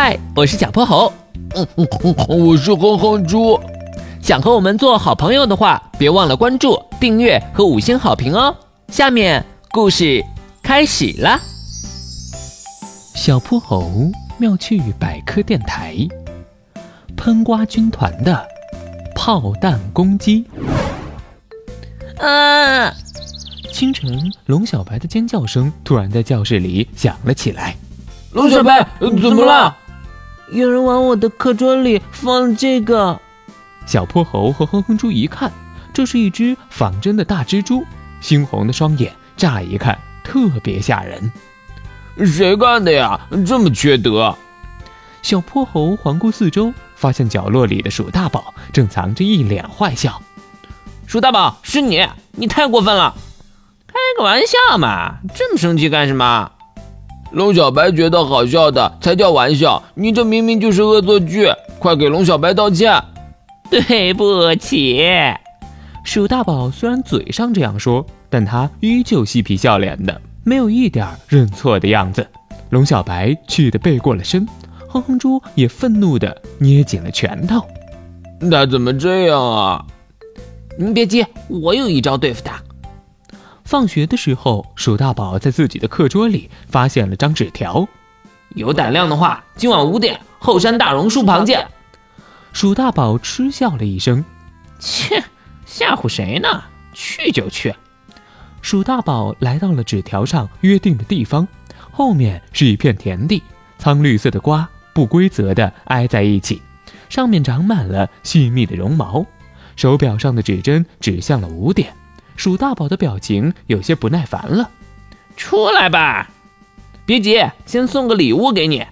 嗨，我是小泼猴。嗯嗯嗯，我是哼哼猪。想和我们做好朋友的话，别忘了关注、订阅和五星好评哦。下面故事开始了。小泼猴妙趣百科电台，喷瓜军团的炮弹攻击。啊！清晨，龙小白的尖叫声突然在教室里响了起来。龙小白，怎么了？有人往我的课桌里放了这个。小泼猴和哼哼猪一看，这是一只仿真的大蜘蛛，猩红的双眼，乍一看特别吓人。谁干的呀？这么缺德！小泼猴环顾四周，发现角落里的鼠大宝正藏着一脸坏笑。鼠大宝，是你！你太过分了！开个玩笑嘛，这么生气干什么？龙小白觉得好笑的才叫玩笑，你这明明就是恶作剧！快给龙小白道歉！对不起。鼠大宝虽然嘴上这样说，但他依旧嬉皮笑脸的。没有一点认错的样子，龙小白气得背过了身，哼哼猪也愤怒的捏紧了拳头。他怎么这样啊？您别急，我有一招对付他。放学的时候，鼠大宝在自己的课桌里发现了张纸条：“有胆量的话，今晚五点，后山大榕树旁见。”鼠大宝嗤笑了一声：“切，吓唬谁呢？去就去。”鼠大宝来到了纸条上约定的地方，后面是一片田地，苍绿色的瓜不规则地挨在一起，上面长满了细密的绒毛。手表上的指针指向了五点，鼠大宝的表情有些不耐烦了。出来吧，别急，先送个礼物给你。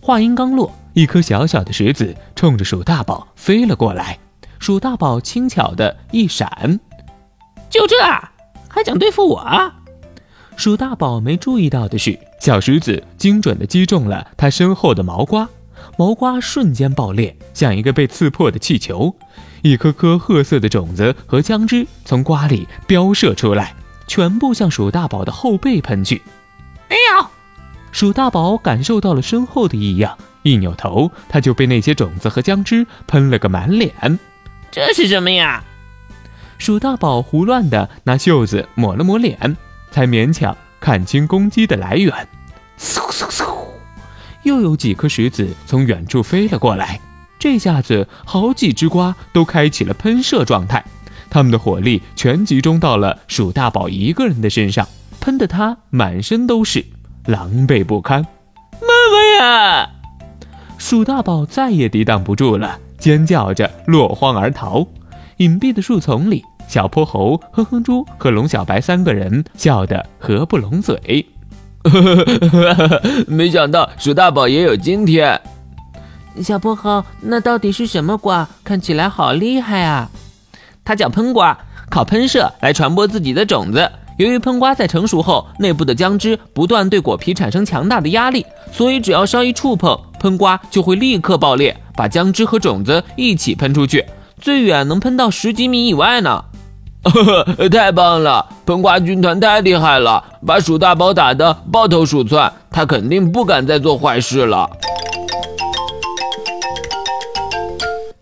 话音刚落，一颗小小的石子冲着鼠大宝飞了过来，鼠大宝轻巧的一闪，就这。还想对付我？鼠大宝没注意到的是，小石子精准地击中了他身后的毛瓜，毛瓜瞬间爆裂，像一个被刺破的气球，一颗颗褐色的种子和浆汁从瓜里飙射出来，全部向鼠大宝的后背喷去。哎呀！鼠大宝感受到了身后的异样，一扭头，他就被那些种子和浆汁喷了个满脸。这是什么呀？鼠大宝胡乱地拿袖子抹了抹脸，才勉强看清攻击的来源。嗖嗖嗖，又有几颗石子从远处飞了过来。这下子，好几只瓜都开启了喷射状态，他们的火力全集中到了鼠大宝一个人的身上，喷得他满身都是，狼狈不堪。妈妈呀！鼠大宝再也抵挡不住了，尖叫着落荒而逃。隐蔽的树丛里，小泼猴、哼哼猪和龙小白三个人笑得合不拢嘴。没想到鼠大宝也有今天。小泼猴，那到底是什么瓜？看起来好厉害啊！它叫喷瓜，靠喷射来传播自己的种子。由于喷瓜在成熟后，内部的浆汁不断对果皮产生强大的压力，所以只要稍一触碰，喷瓜就会立刻爆裂，把浆汁和种子一起喷出去。最远能喷到十几米以外呢！太棒了，喷瓜军团太厉害了，把鼠大宝打得抱头鼠窜，他肯定不敢再做坏事了。